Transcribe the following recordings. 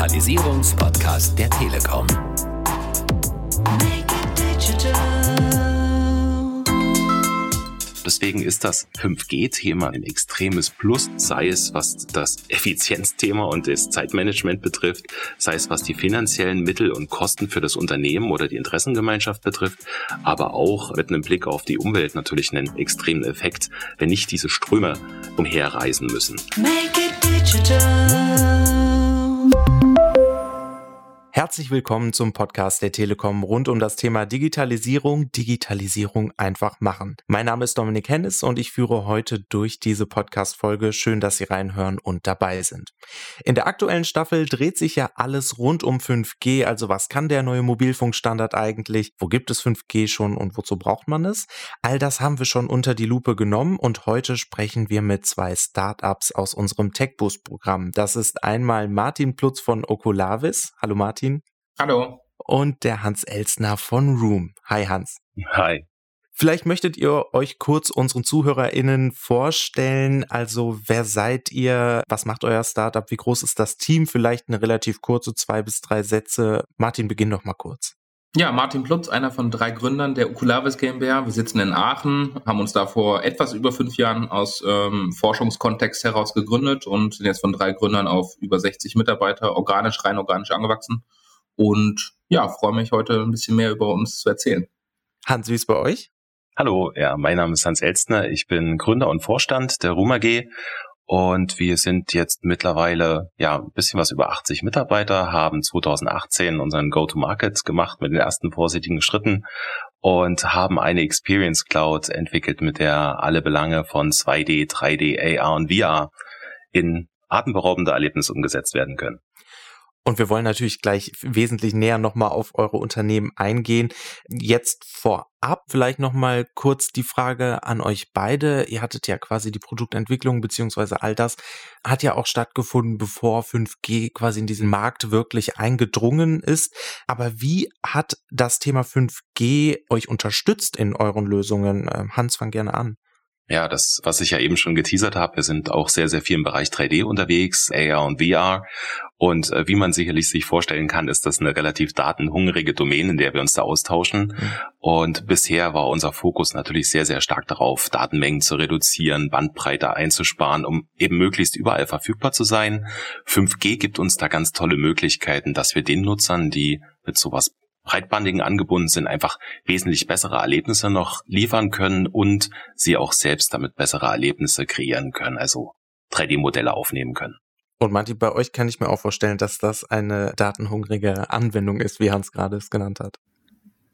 Digitalisierungspodcast der Telekom. Deswegen ist das 5G-Thema ein extremes Plus, sei es was das Effizienzthema und das Zeitmanagement betrifft, sei es was die finanziellen Mittel und Kosten für das Unternehmen oder die Interessengemeinschaft betrifft, aber auch mit einem Blick auf die Umwelt natürlich einen extremen Effekt, wenn nicht diese Ströme umherreisen müssen. Make it digital. Herzlich willkommen zum Podcast der Telekom rund um das Thema Digitalisierung, Digitalisierung einfach machen. Mein Name ist Dominik Hennis und ich führe heute durch diese Podcast-Folge. Schön, dass Sie reinhören und dabei sind. In der aktuellen Staffel dreht sich ja alles rund um 5G. Also was kann der neue Mobilfunkstandard eigentlich? Wo gibt es 5G schon und wozu braucht man es? All das haben wir schon unter die Lupe genommen und heute sprechen wir mit zwei Startups aus unserem TechBoost-Programm. Das ist einmal Martin Plutz von Oculavis. Hallo Martin. Hallo. Und der Hans Elsner von Room. Hi Hans. Hi. Vielleicht möchtet ihr euch kurz unseren ZuhörerInnen vorstellen. Also, wer seid ihr? Was macht euer Startup? Wie groß ist das Team? Vielleicht eine relativ kurze zwei bis drei Sätze. Martin, beginn doch mal kurz. Ja, Martin Plutz, einer von drei Gründern der Oculavis GmbH. Wir sitzen in Aachen, haben uns da vor etwas über fünf Jahren aus ähm, Forschungskontext heraus gegründet und sind jetzt von drei Gründern auf über 60 Mitarbeiter, organisch, rein organisch angewachsen. Und ja, freue mich heute ein bisschen mehr über uns zu erzählen. Hans, wie ist bei euch? Hallo, ja, mein Name ist Hans Elstner. Ich bin Gründer und Vorstand der Room AG und wir sind jetzt mittlerweile ja ein bisschen was über 80 Mitarbeiter, haben 2018 unseren Go-to-Market gemacht mit den ersten vorsichtigen Schritten und haben eine Experience Cloud entwickelt, mit der alle Belange von 2D, 3D, AR und VR in atemberaubende Erlebnisse umgesetzt werden können. Und wir wollen natürlich gleich wesentlich näher nochmal auf eure Unternehmen eingehen. Jetzt vorab vielleicht nochmal kurz die Frage an euch beide. Ihr hattet ja quasi die Produktentwicklung beziehungsweise all das hat ja auch stattgefunden, bevor 5G quasi in diesen Markt wirklich eingedrungen ist. Aber wie hat das Thema 5G euch unterstützt in euren Lösungen? Ähm, Hans, fang gerne an. Ja, das, was ich ja eben schon geteasert habe, wir sind auch sehr, sehr viel im Bereich 3D unterwegs, AR und VR. Und äh, wie man sicherlich sich vorstellen kann, ist das eine relativ datenhungrige Domäne, in der wir uns da austauschen. Mhm. Und bisher war unser Fokus natürlich sehr, sehr stark darauf, Datenmengen zu reduzieren, Bandbreite einzusparen, um eben möglichst überall verfügbar zu sein. 5G gibt uns da ganz tolle Möglichkeiten, dass wir den Nutzern, die mit sowas breitbandigen angebunden sind, einfach wesentlich bessere Erlebnisse noch liefern können und sie auch selbst damit bessere Erlebnisse kreieren können, also 3D-Modelle aufnehmen können. Und Martin, bei euch kann ich mir auch vorstellen, dass das eine datenhungrige Anwendung ist, wie Hans gerade es genannt hat.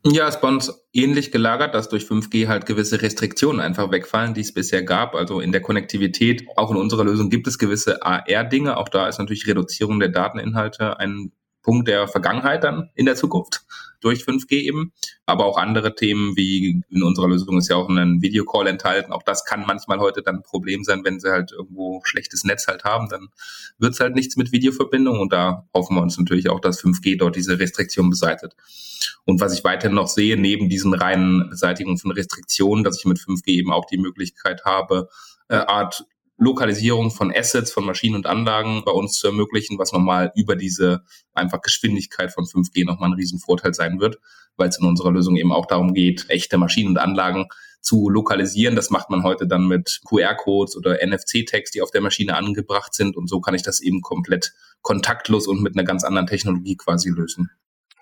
Ja, ist bei uns ähnlich gelagert, dass durch 5G halt gewisse Restriktionen einfach wegfallen, die es bisher gab. Also in der Konnektivität, auch in unserer Lösung gibt es gewisse AR-Dinge. Auch da ist natürlich Reduzierung der Dateninhalte ein Punkt der Vergangenheit dann in der Zukunft durch 5G eben. Aber auch andere Themen wie in unserer Lösung ist ja auch ein Videocall enthalten. Auch das kann manchmal heute dann ein Problem sein, wenn sie halt irgendwo schlechtes Netz halt haben. Dann wird es halt nichts mit Videoverbindung. Und da hoffen wir uns natürlich auch, dass 5G dort diese Restriktion beseitigt. Und was ich weiterhin noch sehe, neben diesen reinen Beseitigung von Restriktionen, dass ich mit 5G eben auch die Möglichkeit habe, äh, Art Lokalisierung von Assets, von Maschinen und Anlagen bei uns zu ermöglichen, was nochmal über diese einfach Geschwindigkeit von 5G nochmal ein Riesenvorteil sein wird, weil es in unserer Lösung eben auch darum geht, echte Maschinen und Anlagen zu lokalisieren. Das macht man heute dann mit QR-Codes oder NFC-Tags, die auf der Maschine angebracht sind. Und so kann ich das eben komplett kontaktlos und mit einer ganz anderen Technologie quasi lösen.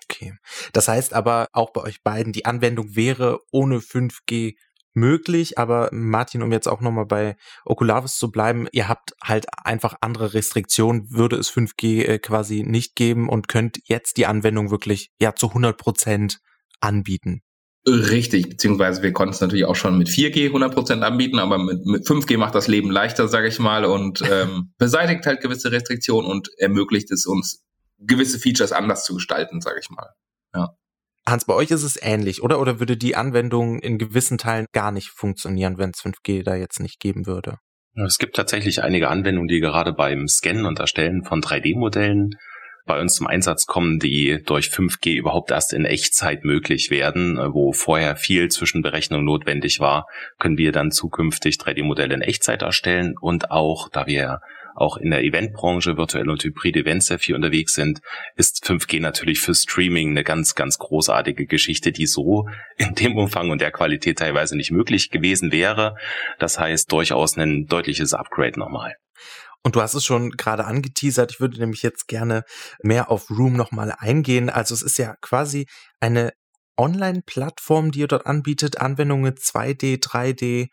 Okay. Das heißt aber auch bei euch beiden, die Anwendung wäre ohne 5G möglich, aber Martin, um jetzt auch nochmal bei Oculavis zu bleiben, ihr habt halt einfach andere Restriktionen, würde es 5G äh, quasi nicht geben und könnt jetzt die Anwendung wirklich ja zu 100 Prozent anbieten. Richtig, beziehungsweise wir konnten es natürlich auch schon mit 4G 100% anbieten, aber mit, mit 5G macht das Leben leichter, sage ich mal, und ähm, beseitigt halt gewisse Restriktionen und ermöglicht es uns, gewisse Features anders zu gestalten, sage ich mal. Ja. Hans, bei euch ist es ähnlich, oder? Oder würde die Anwendung in gewissen Teilen gar nicht funktionieren, wenn es 5G da jetzt nicht geben würde? Es gibt tatsächlich einige Anwendungen, die gerade beim Scannen und Erstellen von 3D-Modellen bei uns zum Einsatz kommen, die durch 5G überhaupt erst in Echtzeit möglich werden, wo vorher viel Zwischenberechnung notwendig war, können wir dann zukünftig 3D-Modelle in Echtzeit erstellen und auch, da wir auch in der Eventbranche virtuelle und hybride Events sehr viel unterwegs sind, ist 5G natürlich für Streaming eine ganz, ganz großartige Geschichte, die so in dem Umfang und der Qualität teilweise nicht möglich gewesen wäre. Das heißt durchaus ein deutliches Upgrade nochmal. Und du hast es schon gerade angeteasert. Ich würde nämlich jetzt gerne mehr auf Room nochmal eingehen. Also es ist ja quasi eine Online-Plattform, die ihr dort anbietet, Anwendungen 2D, 3D,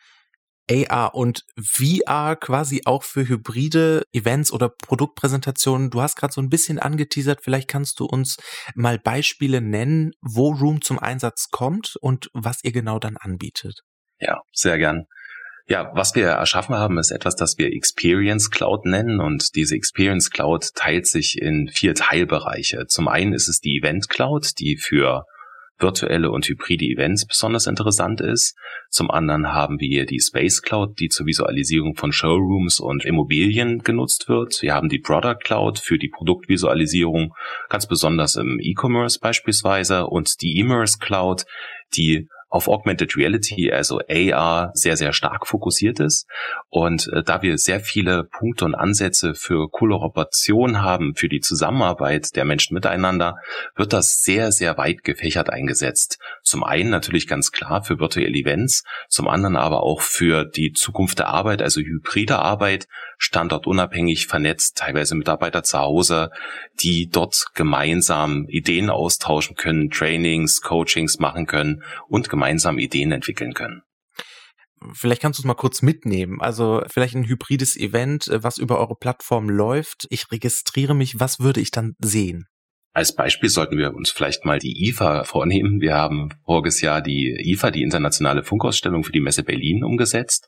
AR und VR quasi auch für hybride Events oder Produktpräsentationen. Du hast gerade so ein bisschen angeteasert, vielleicht kannst du uns mal Beispiele nennen, wo Room zum Einsatz kommt und was ihr genau dann anbietet. Ja, sehr gern. Ja, was wir erschaffen haben, ist etwas, das wir Experience Cloud nennen und diese Experience Cloud teilt sich in vier Teilbereiche. Zum einen ist es die Event Cloud, die für virtuelle und hybride Events besonders interessant ist. Zum anderen haben wir die Space Cloud, die zur Visualisierung von Showrooms und Immobilien genutzt wird. Wir haben die Product Cloud für die Produktvisualisierung, ganz besonders im E-Commerce beispielsweise und die Immerse Cloud, die auf Augmented Reality, also AR, sehr, sehr stark fokussiert ist. Und äh, da wir sehr viele Punkte und Ansätze für Kollaboration haben, für die Zusammenarbeit der Menschen miteinander, wird das sehr, sehr weit gefächert eingesetzt. Zum einen natürlich ganz klar für virtuelle Events, zum anderen aber auch für die Zukunft der Arbeit, also hybride Arbeit, standortunabhängig vernetzt, teilweise Mitarbeiter zu Hause, die dort gemeinsam Ideen austauschen können, Trainings, Coachings machen können und gemeinsam Ideen entwickeln können. Vielleicht kannst du es mal kurz mitnehmen. Also vielleicht ein hybrides Event, äh, was über eure Plattform läuft. Ich registriere mich. Was würde ich dann sehen? Als Beispiel sollten wir uns vielleicht mal die IFA vornehmen. Wir haben voriges Jahr die IFA, die internationale Funkausstellung für die Messe Berlin, umgesetzt.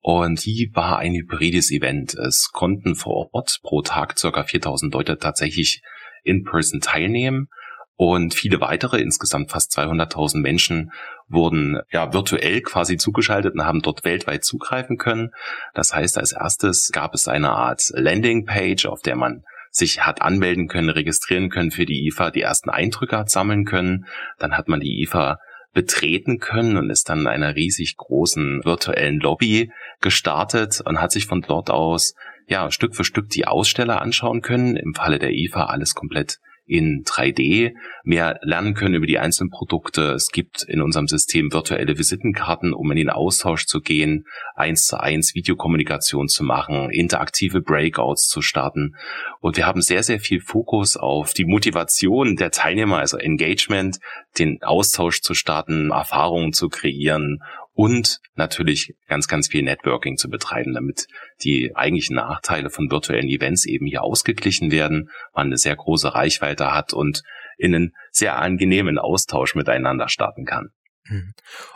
Und die war ein hybrides Event. Es konnten vor Ort pro Tag circa 4000 Leute tatsächlich in person teilnehmen. Und viele weitere, insgesamt fast 200.000 Menschen, wurden ja virtuell quasi zugeschaltet und haben dort weltweit zugreifen können. Das heißt, als erstes gab es eine Art Landingpage, auf der man sich hat anmelden können, registrieren können für die IFA, die ersten Eindrücke hat sammeln können. Dann hat man die IFA betreten können und ist dann in einer riesig großen virtuellen Lobby gestartet und hat sich von dort aus ja Stück für Stück die Aussteller anschauen können. Im Falle der IFA alles komplett in 3D mehr lernen können über die einzelnen Produkte. Es gibt in unserem System virtuelle Visitenkarten, um in den Austausch zu gehen, eins zu eins Videokommunikation zu machen, interaktive Breakouts zu starten. Und wir haben sehr, sehr viel Fokus auf die Motivation der Teilnehmer, also Engagement, den Austausch zu starten, Erfahrungen zu kreieren und natürlich ganz, ganz viel Networking zu betreiben, damit die eigentlichen Nachteile von virtuellen Events eben hier ausgeglichen werden, man eine sehr große Reichweite hat und in einen sehr angenehmen Austausch miteinander starten kann. Mhm.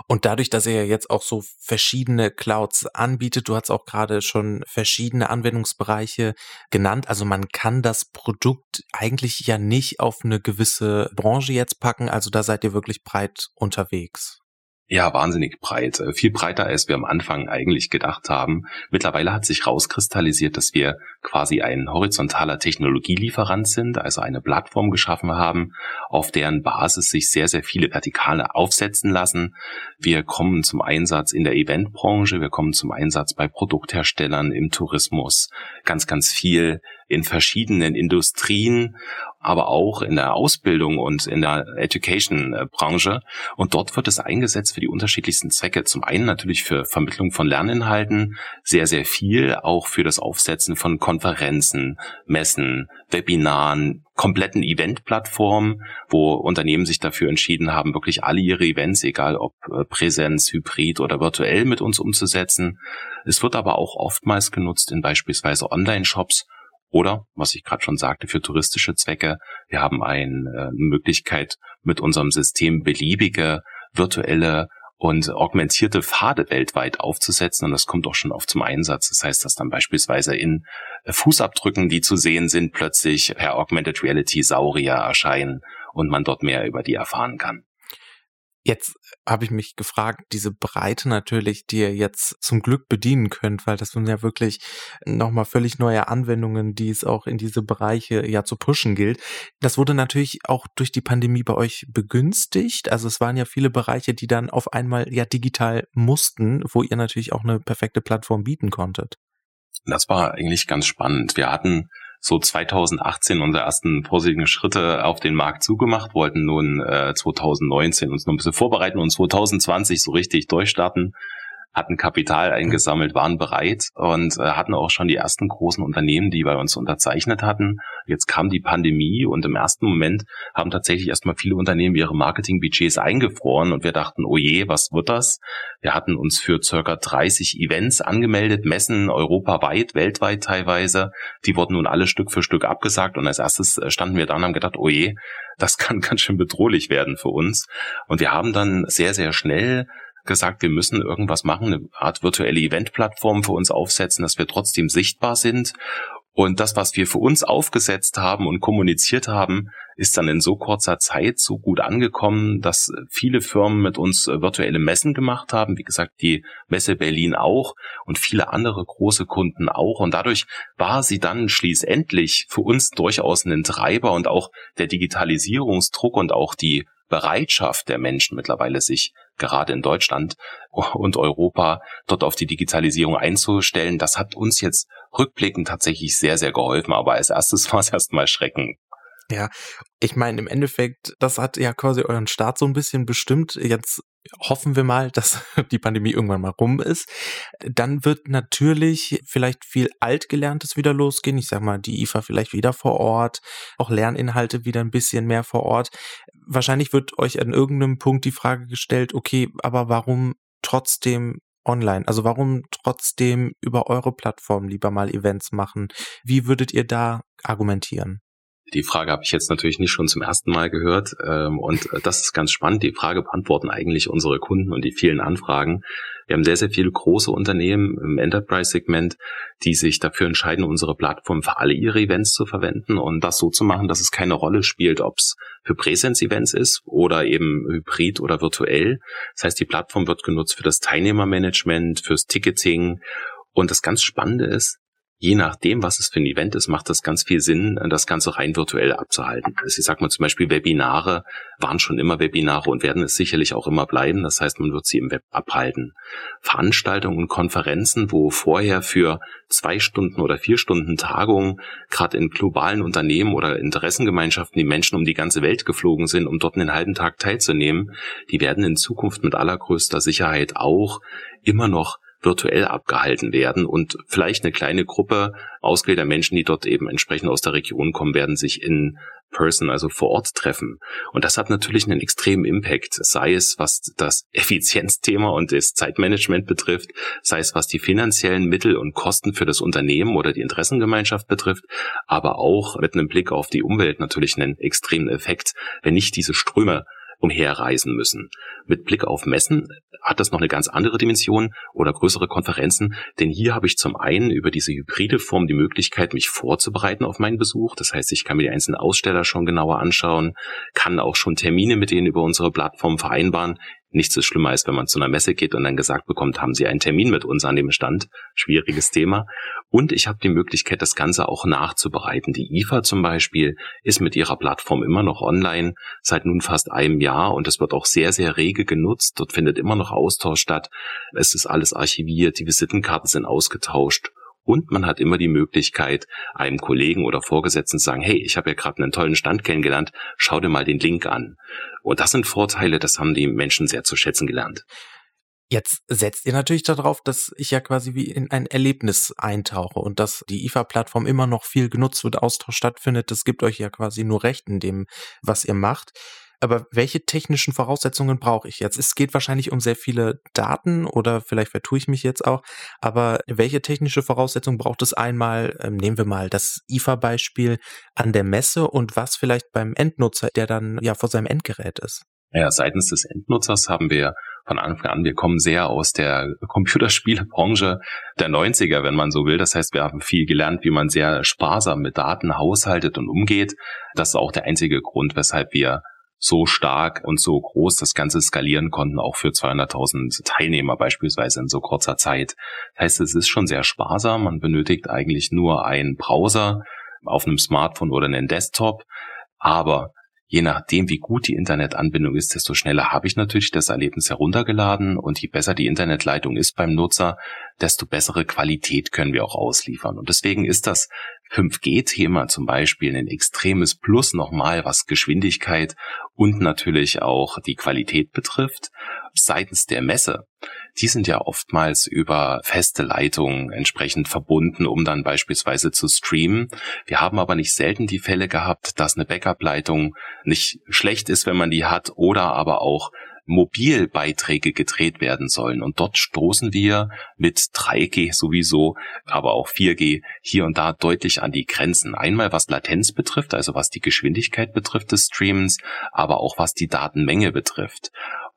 Und dadurch, dass ihr jetzt auch so verschiedene Clouds anbietet, du hast auch gerade schon verschiedene Anwendungsbereiche genannt. Also man kann das Produkt eigentlich ja nicht auf eine gewisse Branche jetzt packen. Also da seid ihr wirklich breit unterwegs. Ja, wahnsinnig breit. Äh, viel breiter, als wir am Anfang eigentlich gedacht haben. Mittlerweile hat sich rauskristallisiert, dass wir quasi ein horizontaler Technologielieferant sind, also eine Plattform geschaffen haben, auf deren Basis sich sehr, sehr viele Vertikale aufsetzen lassen. Wir kommen zum Einsatz in der Eventbranche, wir kommen zum Einsatz bei Produktherstellern im Tourismus, ganz, ganz viel in verschiedenen Industrien, aber auch in der Ausbildung und in der Education-Branche. Und dort wird es eingesetzt für die unterschiedlichsten Zwecke. Zum einen natürlich für Vermittlung von Lerninhalten, sehr, sehr viel, auch für das Aufsetzen von Konferenzen, Messen, Webinaren, kompletten Event-Plattformen, wo Unternehmen sich dafür entschieden haben, wirklich alle ihre Events, egal ob äh, Präsenz, Hybrid oder virtuell mit uns umzusetzen. Es wird aber auch oftmals genutzt in beispielsweise Online-Shops, oder, was ich gerade schon sagte, für touristische Zwecke. Wir haben äh, eine Möglichkeit, mit unserem System beliebige virtuelle und augmentierte Pfade weltweit aufzusetzen. Und das kommt auch schon oft zum Einsatz. Das heißt, dass dann beispielsweise in äh, Fußabdrücken, die zu sehen sind, plötzlich per Augmented Reality Saurier erscheinen und man dort mehr über die erfahren kann. Jetzt habe ich mich gefragt, diese Breite natürlich, die ihr jetzt zum Glück bedienen könnt, weil das sind ja wirklich nochmal völlig neue Anwendungen, die es auch in diese Bereiche ja zu pushen gilt. Das wurde natürlich auch durch die Pandemie bei euch begünstigt. Also es waren ja viele Bereiche, die dann auf einmal ja digital mussten, wo ihr natürlich auch eine perfekte Plattform bieten konntet. Das war eigentlich ganz spannend. Wir hatten so 2018 unsere ersten vorsichtigen Schritte auf den Markt zugemacht, wollten nun äh, 2019 uns noch ein bisschen vorbereiten und 2020 so richtig durchstarten hatten Kapital eingesammelt, waren bereit und äh, hatten auch schon die ersten großen Unternehmen, die bei uns unterzeichnet hatten. Jetzt kam die Pandemie und im ersten Moment haben tatsächlich erstmal viele Unternehmen ihre Marketingbudgets eingefroren und wir dachten, oh je, was wird das? Wir hatten uns für circa 30 Events angemeldet, Messen europaweit, weltweit teilweise. Die wurden nun alle Stück für Stück abgesagt und als erstes äh, standen wir da und haben gedacht, oh je, das kann ganz schön bedrohlich werden für uns. Und wir haben dann sehr, sehr schnell gesagt, wir müssen irgendwas machen, eine Art virtuelle Eventplattform für uns aufsetzen, dass wir trotzdem sichtbar sind. Und das, was wir für uns aufgesetzt haben und kommuniziert haben, ist dann in so kurzer Zeit so gut angekommen, dass viele Firmen mit uns virtuelle Messen gemacht haben. Wie gesagt, die Messe Berlin auch und viele andere große Kunden auch. Und dadurch war sie dann schließlich für uns durchaus ein Treiber und auch der Digitalisierungsdruck und auch die Bereitschaft der Menschen mittlerweile sich gerade in Deutschland und Europa dort auf die Digitalisierung einzustellen, das hat uns jetzt rückblickend tatsächlich sehr, sehr geholfen. Aber als erstes war es erstmal Schrecken. Ja, ich meine, im Endeffekt, das hat ja quasi euren Start so ein bisschen bestimmt. Jetzt hoffen wir mal, dass die Pandemie irgendwann mal rum ist. Dann wird natürlich vielleicht viel Altgelerntes wieder losgehen. Ich sag mal, die IFA vielleicht wieder vor Ort, auch Lerninhalte wieder ein bisschen mehr vor Ort. Wahrscheinlich wird euch an irgendeinem Punkt die Frage gestellt, okay, aber warum trotzdem online? Also warum trotzdem über eure Plattform lieber mal Events machen? Wie würdet ihr da argumentieren? Die Frage habe ich jetzt natürlich nicht schon zum ersten Mal gehört. Ähm, und äh, das ist ganz spannend. Die Frage beantworten eigentlich unsere Kunden und die vielen Anfragen. Wir haben sehr, sehr viele große Unternehmen im Enterprise-Segment, die sich dafür entscheiden, unsere Plattform für alle ihre Events zu verwenden und das so zu machen, dass es keine Rolle spielt, ob es für Präsenz-Events ist oder eben hybrid oder virtuell. Das heißt, die Plattform wird genutzt für das Teilnehmermanagement, fürs Ticketing. Und das ganz Spannende ist, je nachdem, was es für ein Event ist, macht das ganz viel Sinn, das Ganze rein virtuell abzuhalten. Also ich sag mal zum Beispiel Webinare waren schon immer Webinare und werden es sicherlich auch immer bleiben. Das heißt, man wird sie im Web abhalten. Veranstaltungen und Konferenzen, wo vorher für zwei Stunden oder vier Stunden Tagungen gerade in globalen Unternehmen oder Interessengemeinschaften die Menschen um die ganze Welt geflogen sind, um dort einen halben Tag teilzunehmen, die werden in Zukunft mit allergrößter Sicherheit auch immer noch virtuell abgehalten werden und vielleicht eine kleine Gruppe ausgewählter Menschen, die dort eben entsprechend aus der Region kommen, werden sich in Person, also vor Ort treffen. Und das hat natürlich einen extremen Impact, sei es was das Effizienzthema und das Zeitmanagement betrifft, sei es was die finanziellen Mittel und Kosten für das Unternehmen oder die Interessengemeinschaft betrifft, aber auch mit einem Blick auf die Umwelt natürlich einen extremen Effekt, wenn nicht diese Ströme umherreisen müssen. Mit Blick auf Messen hat das noch eine ganz andere Dimension oder größere Konferenzen, denn hier habe ich zum einen über diese hybride Form die Möglichkeit, mich vorzubereiten auf meinen Besuch. Das heißt, ich kann mir die einzelnen Aussteller schon genauer anschauen, kann auch schon Termine mit denen über unsere Plattform vereinbaren, nichts ist schlimmer, als wenn man zu einer Messe geht und dann gesagt bekommt, haben Sie einen Termin mit uns an dem Stand? Schwieriges Thema. Und ich habe die Möglichkeit, das Ganze auch nachzubereiten. Die IFA zum Beispiel ist mit ihrer Plattform immer noch online seit nun fast einem Jahr und es wird auch sehr, sehr rege genutzt. Dort findet immer noch Austausch statt. Es ist alles archiviert, die Visitenkarten sind ausgetauscht. Und man hat immer die Möglichkeit, einem Kollegen oder Vorgesetzten zu sagen, hey, ich habe ja gerade einen tollen Stand kennengelernt, schau dir mal den Link an. Und das sind Vorteile, das haben die Menschen sehr zu schätzen gelernt. Jetzt setzt ihr natürlich darauf, dass ich ja quasi wie in ein Erlebnis eintauche und dass die IFA-Plattform immer noch viel genutzt wird, Austausch stattfindet. Das gibt euch ja quasi nur Recht in dem, was ihr macht. Aber welche technischen Voraussetzungen brauche ich jetzt? Es geht wahrscheinlich um sehr viele Daten oder vielleicht vertue ich mich jetzt auch. Aber welche technische Voraussetzungen braucht es einmal? Ähm, nehmen wir mal das IFA-Beispiel an der Messe und was vielleicht beim Endnutzer, der dann ja vor seinem Endgerät ist. Ja, seitens des Endnutzers haben wir von Anfang an, wir kommen sehr aus der Computerspielebranche der 90er, wenn man so will. Das heißt, wir haben viel gelernt, wie man sehr sparsam mit Daten haushaltet und umgeht. Das ist auch der einzige Grund, weshalb wir so stark und so groß das Ganze skalieren konnten, auch für 200.000 Teilnehmer beispielsweise in so kurzer Zeit. Das heißt, es ist schon sehr sparsam. Man benötigt eigentlich nur einen Browser auf einem Smartphone oder einen Desktop. Aber je nachdem, wie gut die Internetanbindung ist, desto schneller habe ich natürlich das Erlebnis heruntergeladen und je besser die Internetleitung ist beim Nutzer, desto bessere Qualität können wir auch ausliefern. Und deswegen ist das 5G-Thema zum Beispiel ein extremes Plus nochmal, was Geschwindigkeit und natürlich auch die Qualität betrifft. Seitens der Messe, die sind ja oftmals über feste Leitungen entsprechend verbunden, um dann beispielsweise zu streamen. Wir haben aber nicht selten die Fälle gehabt, dass eine Backup-Leitung nicht schlecht ist, wenn man die hat, oder aber auch Mobilbeiträge gedreht werden sollen. Und dort stoßen wir mit 3G sowieso, aber auch 4G hier und da deutlich an die Grenzen. Einmal was Latenz betrifft, also was die Geschwindigkeit betrifft des Streams, aber auch was die Datenmenge betrifft.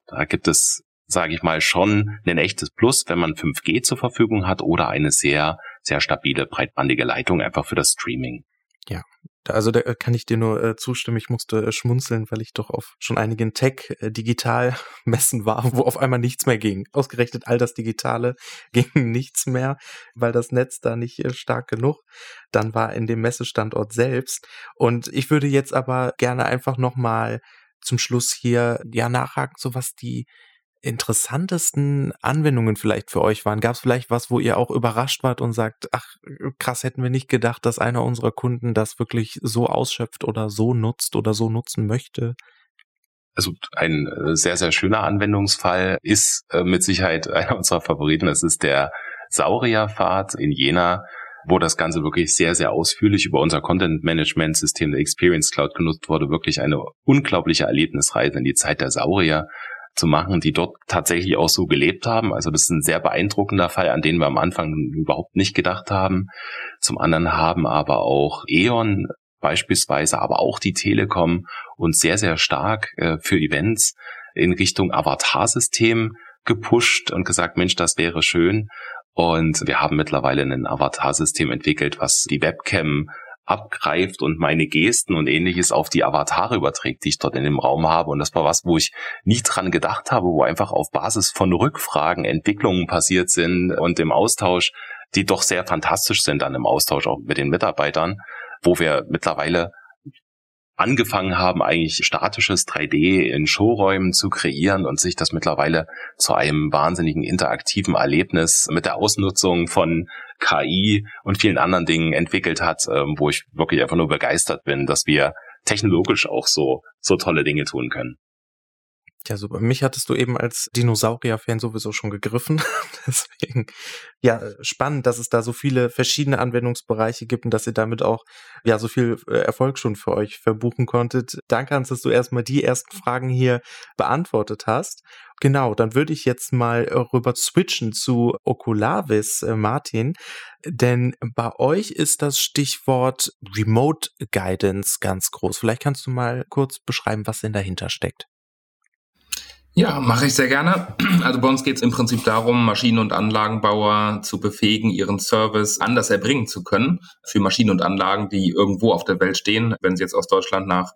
Da gibt es, sage ich mal, schon ein echtes Plus, wenn man 5G zur Verfügung hat oder eine sehr, sehr stabile breitbandige Leitung einfach für das Streaming. Ja, also da kann ich dir nur äh, zustimmen. Ich musste äh, schmunzeln, weil ich doch auf schon einigen Tech-Digital-Messen äh, war, wo auf einmal nichts mehr ging. Ausgerechnet all das Digitale ging nichts mehr, weil das Netz da nicht äh, stark genug dann war in dem Messestandort selbst. Und ich würde jetzt aber gerne einfach nochmal zum Schluss hier ja nachhaken, so was die interessantesten Anwendungen vielleicht für euch waren? Gab es vielleicht was, wo ihr auch überrascht wart und sagt, ach krass, hätten wir nicht gedacht, dass einer unserer Kunden das wirklich so ausschöpft oder so nutzt oder so nutzen möchte? Also ein äh, sehr, sehr schöner Anwendungsfall ist äh, mit Sicherheit einer unserer Favoriten. Das ist der Saurierpfad in Jena, wo das Ganze wirklich sehr, sehr ausführlich über unser Content-Management-System der Experience Cloud genutzt wurde. Wirklich eine unglaubliche Erlebnisreise in die Zeit der Saurier zu machen, die dort tatsächlich auch so gelebt haben. Also das ist ein sehr beeindruckender Fall, an den wir am Anfang überhaupt nicht gedacht haben. Zum anderen haben aber auch E.ON beispielsweise, aber auch die Telekom uns sehr, sehr stark äh, für Events in Richtung Avatar-System gepusht und gesagt, Mensch, das wäre schön. Und wir haben mittlerweile ein Avatar-System entwickelt, was die Webcam abgreift und meine Gesten und ähnliches auf die Avatare überträgt, die ich dort in dem Raum habe. Und das war was, wo ich nie dran gedacht habe, wo einfach auf Basis von Rückfragen Entwicklungen passiert sind und im Austausch, die doch sehr fantastisch sind dann im Austausch auch mit den Mitarbeitern, wo wir mittlerweile angefangen haben, eigentlich statisches 3D in Showräumen zu kreieren und sich das mittlerweile zu einem wahnsinnigen interaktiven Erlebnis mit der Ausnutzung von KI und vielen anderen Dingen entwickelt hat, ähm, wo ich wirklich einfach nur begeistert bin, dass wir technologisch auch so, so tolle Dinge tun können. Ja, super. Mich hattest du eben als Dinosaurier-Fan sowieso schon gegriffen. Deswegen, ja, spannend, dass es da so viele verschiedene Anwendungsbereiche gibt und dass ihr damit auch, ja, so viel äh, Erfolg schon für euch verbuchen konntet. Danke, Hans, dass du erstmal die ersten Fragen hier beantwortet hast. Genau, dann würde ich jetzt mal rüber switchen zu Oculavis, äh, Martin. Denn bei euch ist das Stichwort Remote Guidance ganz groß. Vielleicht kannst du mal kurz beschreiben, was denn dahinter steckt. Ja, mache ich sehr gerne. Also bei uns geht es im Prinzip darum, Maschinen- und Anlagenbauer zu befähigen, ihren Service anders erbringen zu können für Maschinen und Anlagen, die irgendwo auf der Welt stehen. Wenn sie jetzt aus Deutschland nach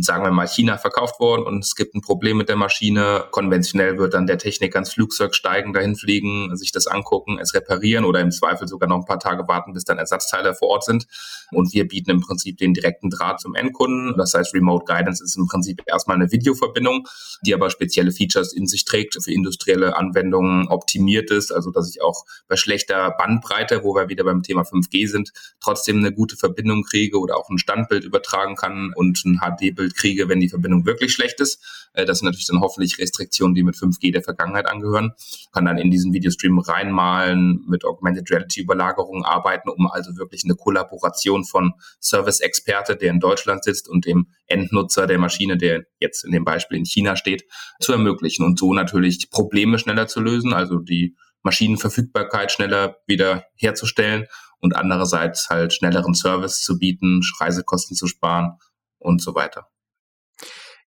sagen wir mal, China verkauft worden und es gibt ein Problem mit der Maschine. Konventionell wird dann der Techniker ins Flugzeug steigen, dahin fliegen, sich das angucken, es reparieren oder im Zweifel sogar noch ein paar Tage warten, bis dann Ersatzteile vor Ort sind. Und wir bieten im Prinzip den direkten Draht zum Endkunden. Das heißt, Remote Guidance ist im Prinzip erstmal eine Videoverbindung, die aber spezielle Features in sich trägt, für industrielle Anwendungen optimiert ist, also dass ich auch bei schlechter Bandbreite, wo wir wieder beim Thema 5G sind, trotzdem eine gute Verbindung kriege oder auch ein Standbild übertragen kann und ein HD bild kriege, wenn die Verbindung wirklich schlecht ist. Äh, das sind natürlich dann hoffentlich Restriktionen, die mit 5G der Vergangenheit angehören. Kann dann in diesen Videostream reinmalen, mit Augmented Reality Überlagerungen arbeiten, um also wirklich eine Kollaboration von Service-Experte, der in Deutschland sitzt, und dem Endnutzer der Maschine, der jetzt in dem Beispiel in China steht, zu ermöglichen und so natürlich Probleme schneller zu lösen, also die Maschinenverfügbarkeit schneller wieder herzustellen und andererseits halt schnelleren Service zu bieten, Reisekosten zu sparen und so weiter.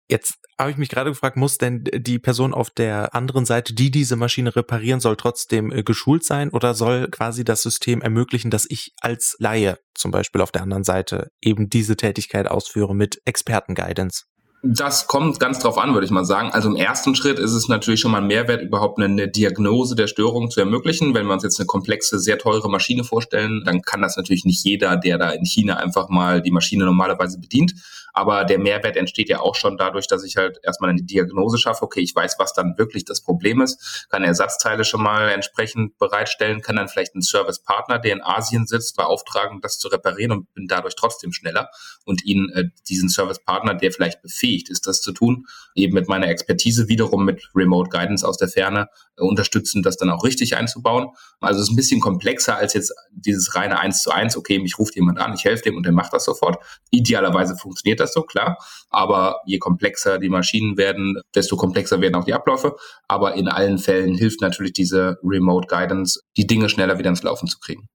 Jetzt habe ich mich gerade gefragt, muss denn die Person auf der anderen Seite, die diese Maschine reparieren soll, trotzdem äh, geschult sein oder soll quasi das System ermöglichen, dass ich als Laie zum Beispiel auf der anderen Seite eben diese Tätigkeit ausführe mit Expertenguidance? Das kommt ganz drauf an, würde ich mal sagen. Also im ersten Schritt ist es natürlich schon mal ein Mehrwert, überhaupt eine Diagnose der Störung zu ermöglichen. Wenn wir uns jetzt eine komplexe, sehr teure Maschine vorstellen, dann kann das natürlich nicht jeder, der da in China einfach mal die Maschine normalerweise bedient. Aber der Mehrwert entsteht ja auch schon dadurch, dass ich halt erstmal eine Diagnose schaffe. Okay, ich weiß, was dann wirklich das Problem ist, kann Ersatzteile schon mal entsprechend bereitstellen, kann dann vielleicht einen Servicepartner, der in Asien sitzt, beauftragen, das zu reparieren und bin dadurch trotzdem schneller und ihnen äh, diesen Servicepartner, der vielleicht befähigt ist, das zu tun, eben mit meiner Expertise wiederum mit Remote Guidance aus der Ferne äh, unterstützen, das dann auch richtig einzubauen. Also es ist ein bisschen komplexer als jetzt dieses reine eins zu eins. Okay, mich ruft jemand an, ich helfe dem und der macht das sofort. Idealerweise funktioniert das so, klar. Aber je komplexer die Maschinen werden, desto komplexer werden auch die Abläufe. Aber in allen Fällen hilft natürlich diese Remote Guidance, die Dinge schneller wieder ins Laufen zu kriegen.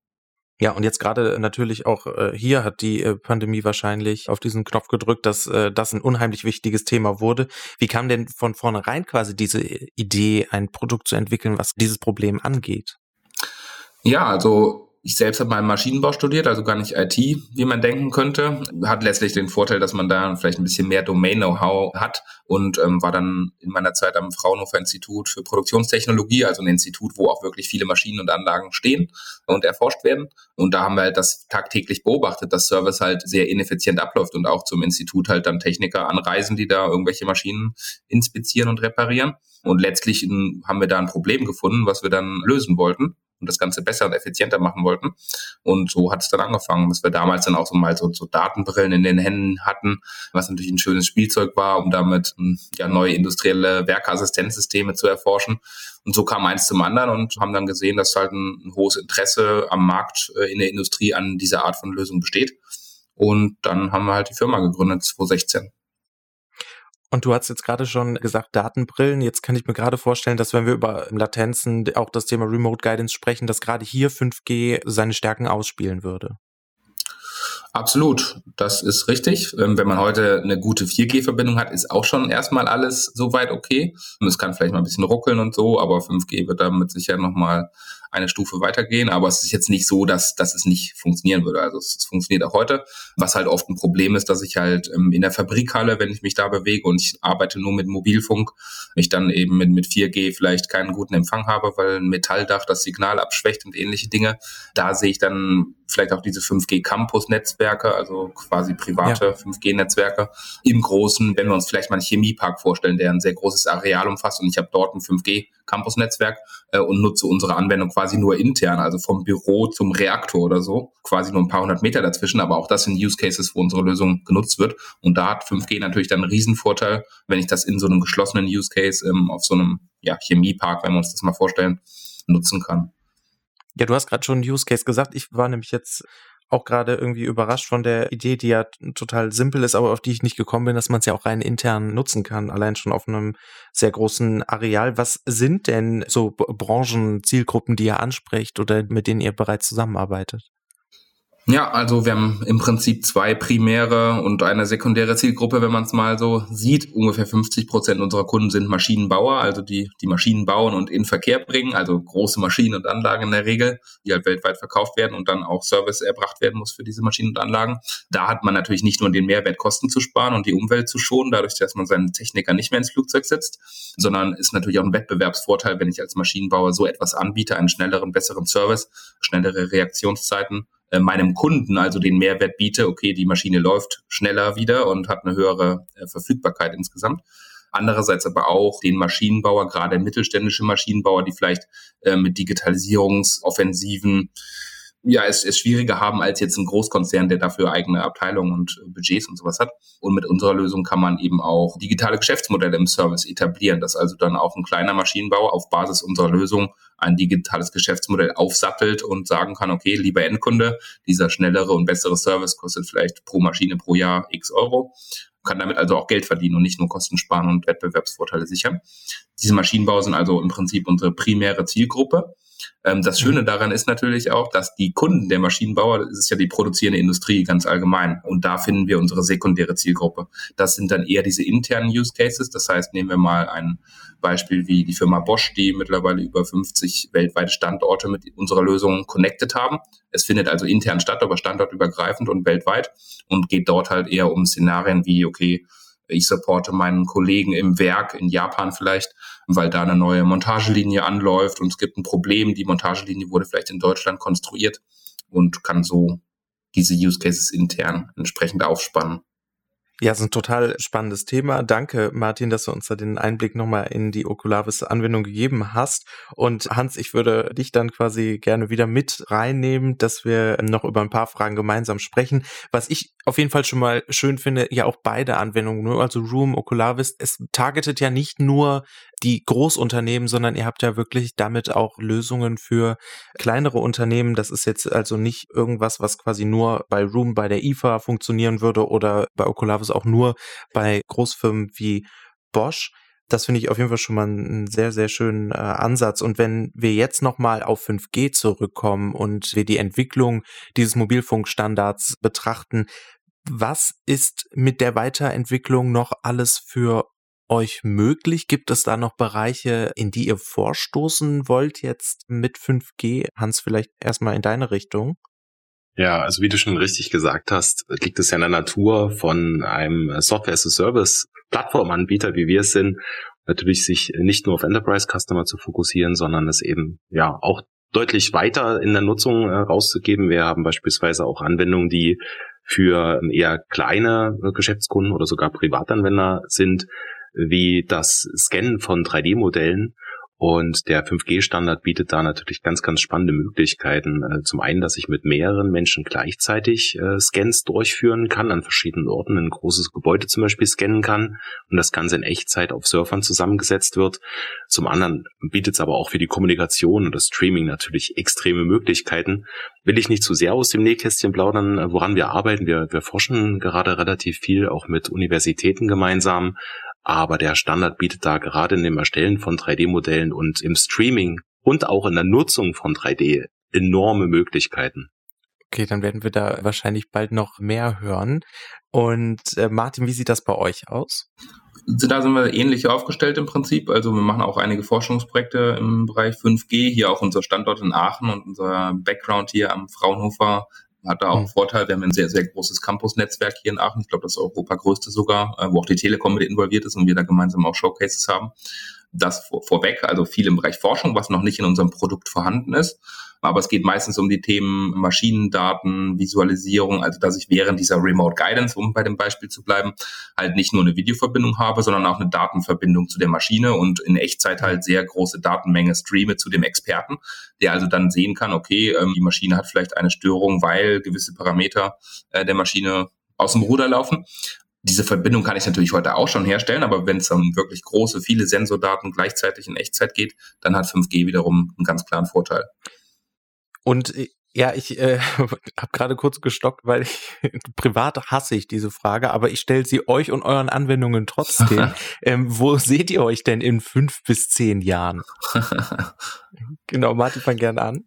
Ja, und jetzt gerade natürlich auch äh, hier hat die äh, Pandemie wahrscheinlich auf diesen Knopf gedrückt, dass äh, das ein unheimlich wichtiges Thema wurde. Wie kam denn von vornherein quasi diese Idee, ein Produkt zu entwickeln, was dieses Problem angeht? Ja, also ich selbst habe mal Maschinenbau studiert, also gar nicht IT, wie man denken könnte. Hat letztlich den Vorteil, dass man da vielleicht ein bisschen mehr Domain-Know-how hat und ähm, war dann in meiner Zeit am Fraunhofer Institut für Produktionstechnologie, also ein Institut, wo auch wirklich viele Maschinen und Anlagen stehen und erforscht werden. Und da haben wir halt das tagtäglich beobachtet, dass Service halt sehr ineffizient abläuft und auch zum Institut halt dann Techniker anreisen, die da irgendwelche Maschinen inspizieren und reparieren. Und letztlich haben wir da ein Problem gefunden, was wir dann lösen wollten und das Ganze besser und effizienter machen wollten. Und so hat es dann angefangen, dass wir damals dann auch so mal so, so Datenbrillen in den Händen hatten, was natürlich ein schönes Spielzeug war, um damit hm, ja, neue industrielle Werkeassistenzsysteme zu erforschen. Und so kam eins zum anderen und haben dann gesehen, dass halt ein, ein hohes Interesse am Markt äh, in der Industrie an dieser Art von Lösung besteht. Und dann haben wir halt die Firma gegründet, 2016. Und du hast jetzt gerade schon gesagt, Datenbrillen. Jetzt kann ich mir gerade vorstellen, dass wenn wir über Latenzen, auch das Thema Remote Guidance sprechen, dass gerade hier 5G seine Stärken ausspielen würde. Absolut, das ist richtig. Ähm, wenn man heute eine gute 4G-Verbindung hat, ist auch schon erstmal alles soweit okay. Es kann vielleicht mal ein bisschen ruckeln und so, aber 5G wird damit sicher nochmal eine Stufe weitergehen, aber es ist jetzt nicht so, dass, dass es nicht funktionieren würde. Also es, es funktioniert auch heute. Was halt oft ein Problem ist, dass ich halt ähm, in der Fabrikhalle, wenn ich mich da bewege und ich arbeite nur mit Mobilfunk, ich dann eben mit, mit 4G vielleicht keinen guten Empfang habe, weil ein Metalldach das Signal abschwächt und ähnliche Dinge. Da sehe ich dann vielleicht auch diese 5G-Campus-Netzwerke, also quasi private ja. 5G-Netzwerke im Großen, wenn wir uns vielleicht mal einen Chemiepark vorstellen, der ein sehr großes Areal umfasst und ich habe dort ein 5G-Campus-Netzwerk äh, und nutze unsere Anwendung quasi nur intern, also vom Büro zum Reaktor oder so, quasi nur ein paar hundert Meter dazwischen, aber auch das sind Use Cases, wo unsere Lösung genutzt wird und da hat 5G natürlich dann einen Riesenvorteil, wenn ich das in so einem geschlossenen Use Case ähm, auf so einem ja, Chemiepark, wenn wir uns das mal vorstellen, nutzen kann. Ja, du hast gerade schon Use Case gesagt. Ich war nämlich jetzt auch gerade irgendwie überrascht von der Idee, die ja total simpel ist, aber auf die ich nicht gekommen bin, dass man es ja auch rein intern nutzen kann, allein schon auf einem sehr großen Areal. Was sind denn so Branchen, Zielgruppen, die ihr anspricht oder mit denen ihr bereits zusammenarbeitet? Ja, also wir haben im Prinzip zwei primäre und eine sekundäre Zielgruppe, wenn man es mal so sieht. Ungefähr 50 Prozent unserer Kunden sind Maschinenbauer, also die die Maschinen bauen und in Verkehr bringen, also große Maschinen und Anlagen in der Regel, die halt weltweit verkauft werden und dann auch Service erbracht werden muss für diese Maschinen und Anlagen. Da hat man natürlich nicht nur den Mehrwert, Kosten zu sparen und die Umwelt zu schonen, dadurch, dass man seinen Techniker nicht mehr ins Flugzeug setzt, sondern ist natürlich auch ein Wettbewerbsvorteil, wenn ich als Maschinenbauer so etwas anbiete, einen schnelleren, besseren Service, schnellere Reaktionszeiten äh, meinem Kunden also den Mehrwert biete, okay, die Maschine läuft schneller wieder und hat eine höhere äh, Verfügbarkeit insgesamt. Andererseits aber auch den Maschinenbauer, gerade mittelständische Maschinenbauer, die vielleicht äh, mit Digitalisierungsoffensiven ja, es, es schwieriger haben als jetzt ein Großkonzern, der dafür eigene Abteilungen und Budgets und sowas hat. Und mit unserer Lösung kann man eben auch digitale Geschäftsmodelle im Service etablieren, dass also dann auch ein kleiner Maschinenbauer auf Basis unserer Lösung ein digitales Geschäftsmodell aufsattelt und sagen kann, okay, lieber Endkunde, dieser schnellere und bessere Service kostet vielleicht pro Maschine pro Jahr x Euro kann damit also auch Geld verdienen und nicht nur Kosten sparen und Wettbewerbsvorteile sichern. Diese Maschinenbauer sind also im Prinzip unsere primäre Zielgruppe. Ähm, das Schöne daran ist natürlich auch, dass die Kunden der Maschinenbauer, das ist ja die produzierende Industrie ganz allgemein. Und da finden wir unsere sekundäre Zielgruppe. Das sind dann eher diese internen Use Cases. Das heißt, nehmen wir mal ein Beispiel wie die Firma Bosch, die mittlerweile über 50 weltweite Standorte mit unserer Lösung connected haben. Es findet also intern statt, aber standortübergreifend und weltweit und geht dort halt eher um Szenarien wie, okay, ich supporte meinen Kollegen im Werk in Japan vielleicht, weil da eine neue Montagelinie anläuft und es gibt ein Problem. Die Montagelinie wurde vielleicht in Deutschland konstruiert und kann so diese Use Cases intern entsprechend aufspannen. Ja, es ist ein total spannendes Thema. Danke, Martin, dass du uns da den Einblick nochmal in die Okulavis-Anwendung gegeben hast. Und Hans, ich würde dich dann quasi gerne wieder mit reinnehmen, dass wir noch über ein paar Fragen gemeinsam sprechen. Was ich auf jeden Fall schon mal schön finde, ja auch beide Anwendungen, also Room, Okulavis, es targetet ja nicht nur die Großunternehmen, sondern ihr habt ja wirklich damit auch Lösungen für kleinere Unternehmen. Das ist jetzt also nicht irgendwas, was quasi nur bei Room, bei der IFA funktionieren würde oder bei Okulavis auch nur bei Großfirmen wie Bosch. Das finde ich auf jeden Fall schon mal einen sehr, sehr schönen äh, Ansatz. Und wenn wir jetzt nochmal auf 5G zurückkommen und wir die Entwicklung dieses Mobilfunkstandards betrachten, was ist mit der Weiterentwicklung noch alles für euch möglich? Gibt es da noch Bereiche, in die ihr vorstoßen wollt jetzt mit 5G? Hans, vielleicht erstmal in deine Richtung. Ja, also wie du schon richtig gesagt hast, liegt es ja in der Natur von einem Software-as-a-Service-Plattformanbieter, wie wir es sind, natürlich sich nicht nur auf Enterprise-Customer zu fokussieren, sondern es eben ja auch deutlich weiter in der Nutzung äh, rauszugeben. Wir haben beispielsweise auch Anwendungen, die für eher kleine Geschäftskunden oder sogar Privatanwender sind, wie das Scannen von 3D-Modellen. Und der 5G-Standard bietet da natürlich ganz, ganz spannende Möglichkeiten. Äh, zum einen, dass ich mit mehreren Menschen gleichzeitig äh, Scans durchführen kann, an verschiedenen Orten ein großes Gebäude zum Beispiel scannen kann und das Ganze in Echtzeit auf Surfern zusammengesetzt wird. Zum anderen bietet es aber auch für die Kommunikation und das Streaming natürlich extreme Möglichkeiten. Will ich nicht zu sehr aus dem Nähkästchen plaudern, äh, woran wir arbeiten. Wir, wir forschen gerade relativ viel, auch mit Universitäten gemeinsam aber der Standard bietet da gerade in dem Erstellen von 3D-Modellen und im Streaming und auch in der Nutzung von 3D enorme Möglichkeiten. Okay, dann werden wir da wahrscheinlich bald noch mehr hören. Und äh, Martin, wie sieht das bei euch aus? Da sind wir ähnlich aufgestellt im Prinzip. Also wir machen auch einige Forschungsprojekte im Bereich 5G. Hier auch unser Standort in Aachen und unser Background hier am Fraunhofer hat da auch einen mhm. Vorteil. Wir haben ein sehr, sehr großes Campus-Netzwerk hier in Aachen. Ich glaube, das ist Europa größte sogar, äh, wo auch die Telekom mit involviert ist und wir da gemeinsam auch Showcases haben. Das vor, vorweg, also viel im Bereich Forschung, was noch nicht in unserem Produkt vorhanden ist. Aber es geht meistens um die Themen Maschinendaten, Visualisierung, also dass ich während dieser Remote Guidance, um bei dem Beispiel zu bleiben, halt nicht nur eine Videoverbindung habe, sondern auch eine Datenverbindung zu der Maschine und in Echtzeit halt sehr große Datenmenge streame zu dem Experten, der also dann sehen kann, okay, ähm, die Maschine hat vielleicht eine Störung, weil gewisse Parameter äh, der Maschine aus dem Ruder laufen. Diese Verbindung kann ich natürlich heute auch schon herstellen, aber wenn es um wirklich große, viele Sensordaten gleichzeitig in Echtzeit geht, dann hat 5G wiederum einen ganz klaren Vorteil. Und äh, ja, ich äh, habe gerade kurz gestockt, weil ich privat hasse ich diese Frage, aber ich stelle sie euch und euren Anwendungen trotzdem. ähm, wo seht ihr euch denn in fünf bis zehn Jahren? genau, Martin, fang gerne an.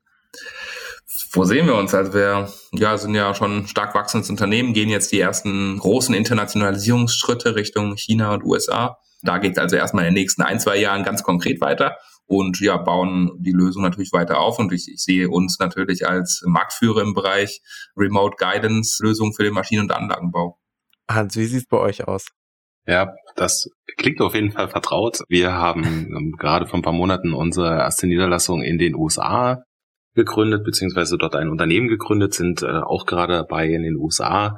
Wo sehen wir uns? Also wir ja, sind ja schon stark wachsendes Unternehmen, gehen jetzt die ersten großen Internationalisierungsschritte Richtung China und USA. Da geht es also erstmal in den nächsten ein, zwei Jahren ganz konkret weiter und ja, bauen die Lösung natürlich weiter auf. Und ich, ich sehe uns natürlich als Marktführer im Bereich Remote Guidance Lösungen für den Maschinen- und Anlagenbau. Hans, wie sieht es bei euch aus? Ja, das klingt auf jeden Fall vertraut. Wir haben ähm, gerade vor ein paar Monaten unsere erste Niederlassung in den USA gegründet, beziehungsweise dort ein Unternehmen gegründet, sind äh, auch gerade dabei in den USA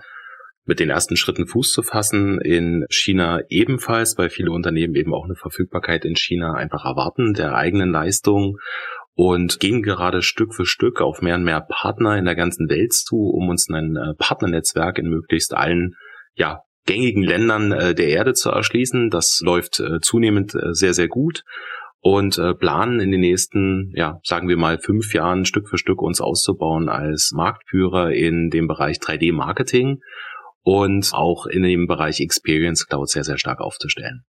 mit den ersten Schritten Fuß zu fassen. In China ebenfalls, weil viele Unternehmen eben auch eine Verfügbarkeit in China einfach erwarten, der eigenen Leistung und gehen gerade Stück für Stück auf mehr und mehr Partner in der ganzen Welt zu, um uns ein äh, Partnernetzwerk in möglichst allen ja, gängigen Ländern äh, der Erde zu erschließen. Das läuft äh, zunehmend sehr, sehr gut und planen in den nächsten, ja, sagen wir mal, fünf Jahren Stück für Stück uns auszubauen als Marktführer in dem Bereich 3D-Marketing und auch in dem Bereich Experience Cloud sehr, sehr stark aufzustellen.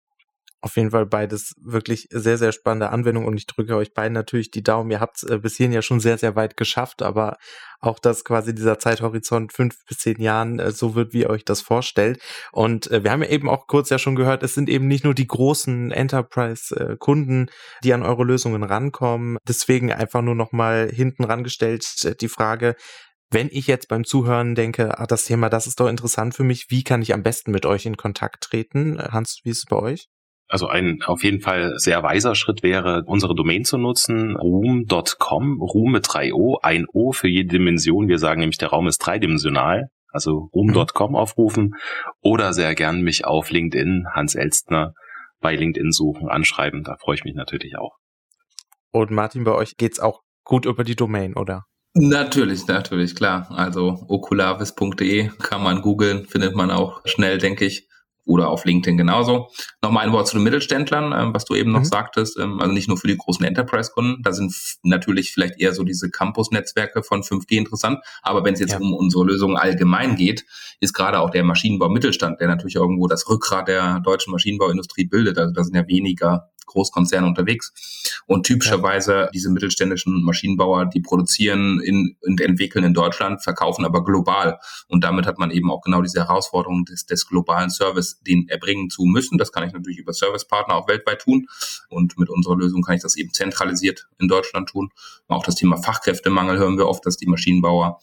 Auf jeden Fall beides wirklich sehr, sehr spannende Anwendung und ich drücke euch beiden natürlich die Daumen. Ihr habt es äh, bis hierhin ja schon sehr, sehr weit geschafft, aber auch, dass quasi dieser Zeithorizont fünf bis zehn Jahren äh, so wird, wie ihr euch das vorstellt. Und äh, wir haben ja eben auch kurz ja schon gehört, es sind eben nicht nur die großen Enterprise-Kunden, die an eure Lösungen rankommen. Deswegen einfach nur nochmal hinten rangestellt die Frage, wenn ich jetzt beim Zuhören denke, ah, das Thema, das ist doch interessant für mich, wie kann ich am besten mit euch in Kontakt treten? Hans, wie ist es bei euch? Also ein auf jeden Fall sehr weiser Schritt wäre, unsere Domain zu nutzen, room.com, room mit 3 O, ein O für jede Dimension. Wir sagen nämlich, der Raum ist dreidimensional. also room.com aufrufen oder sehr gern mich auf LinkedIn, Hans Elstner, bei LinkedIn suchen, anschreiben. Da freue ich mich natürlich auch. Und Martin, bei euch geht's auch gut über die Domain, oder? Natürlich, natürlich, klar. Also okulavis.de kann man googeln, findet man auch schnell, denke ich oder auf LinkedIn genauso. Nochmal ein Wort zu den Mittelständlern, ähm, was du eben noch mhm. sagtest. Ähm, also nicht nur für die großen Enterprise-Kunden. Da sind natürlich vielleicht eher so diese Campus-Netzwerke von 5G interessant. Aber wenn es jetzt ja. um unsere Lösung allgemein geht, ist gerade auch der Maschinenbau Mittelstand, der natürlich irgendwo das Rückgrat der deutschen Maschinenbauindustrie bildet. Also da sind ja weniger Großkonzerne unterwegs. Und typischerweise diese mittelständischen Maschinenbauer, die produzieren in, und entwickeln in Deutschland, verkaufen aber global. Und damit hat man eben auch genau diese Herausforderung des, des globalen Service, den erbringen zu müssen. Das kann ich natürlich über Servicepartner auch weltweit tun. Und mit unserer Lösung kann ich das eben zentralisiert in Deutschland tun. Auch das Thema Fachkräftemangel hören wir oft, dass die Maschinenbauer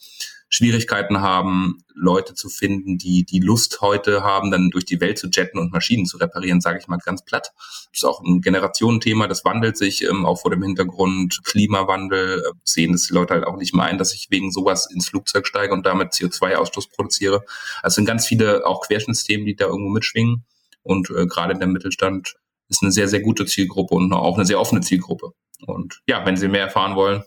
Schwierigkeiten haben, Leute zu finden, die die Lust heute haben, dann durch die Welt zu jetten und Maschinen zu reparieren, sage ich mal ganz platt. Das ist auch ein Generationenthema, das wandelt sich ähm, auch vor dem Hintergrund Klimawandel. Äh, sehen das die Leute halt auch nicht mehr ein, dass ich wegen sowas ins Flugzeug steige und damit CO2-Ausstoß produziere. Also sind ganz viele auch Querschnittsthemen, die da irgendwo mitschwingen. Und äh, gerade der Mittelstand ist eine sehr, sehr gute Zielgruppe und auch eine sehr offene Zielgruppe. Und ja, wenn Sie mehr erfahren wollen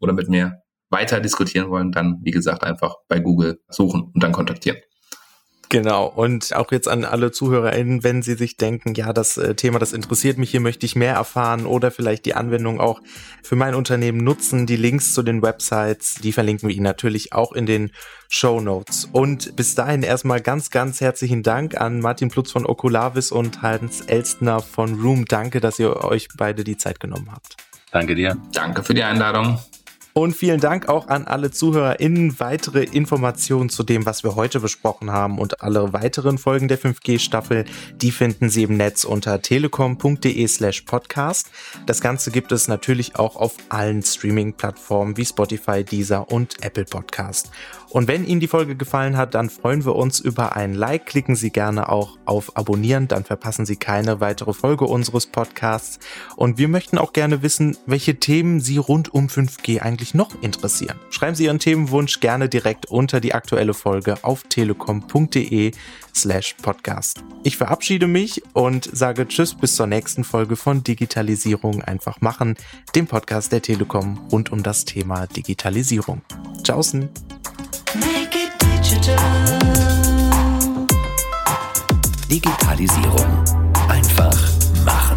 oder mit mir weiter diskutieren wollen, dann, wie gesagt, einfach bei Google suchen und dann kontaktieren. Genau. Und auch jetzt an alle ZuhörerInnen, wenn sie sich denken, ja, das äh, Thema, das interessiert mich, hier möchte ich mehr erfahren oder vielleicht die Anwendung auch für mein Unternehmen nutzen. Die Links zu den Websites, die verlinken wir Ihnen natürlich auch in den Show Notes. Und bis dahin erstmal ganz, ganz herzlichen Dank an Martin Plutz von Oculavis und Hans Elstner von Room. Danke, dass ihr euch beide die Zeit genommen habt. Danke dir. Danke für die Einladung. Und vielen Dank auch an alle ZuhörerInnen. Weitere Informationen zu dem, was wir heute besprochen haben und alle weiteren Folgen der 5G-Staffel, die finden Sie im Netz unter telekom.de slash podcast. Das Ganze gibt es natürlich auch auf allen Streaming-Plattformen wie Spotify, Deezer und Apple Podcast. Und wenn Ihnen die Folge gefallen hat, dann freuen wir uns über ein Like. Klicken Sie gerne auch auf Abonnieren, dann verpassen Sie keine weitere Folge unseres Podcasts. Und wir möchten auch gerne wissen, welche Themen Sie rund um 5G eigentlich noch interessieren. Schreiben Sie Ihren Themenwunsch gerne direkt unter die aktuelle Folge auf telekom.de slash podcast. Ich verabschiede mich und sage Tschüss bis zur nächsten Folge von Digitalisierung einfach machen, dem Podcast der Telekom rund um das Thema Digitalisierung. Tschaußen! Digitalisierung. Einfach machen.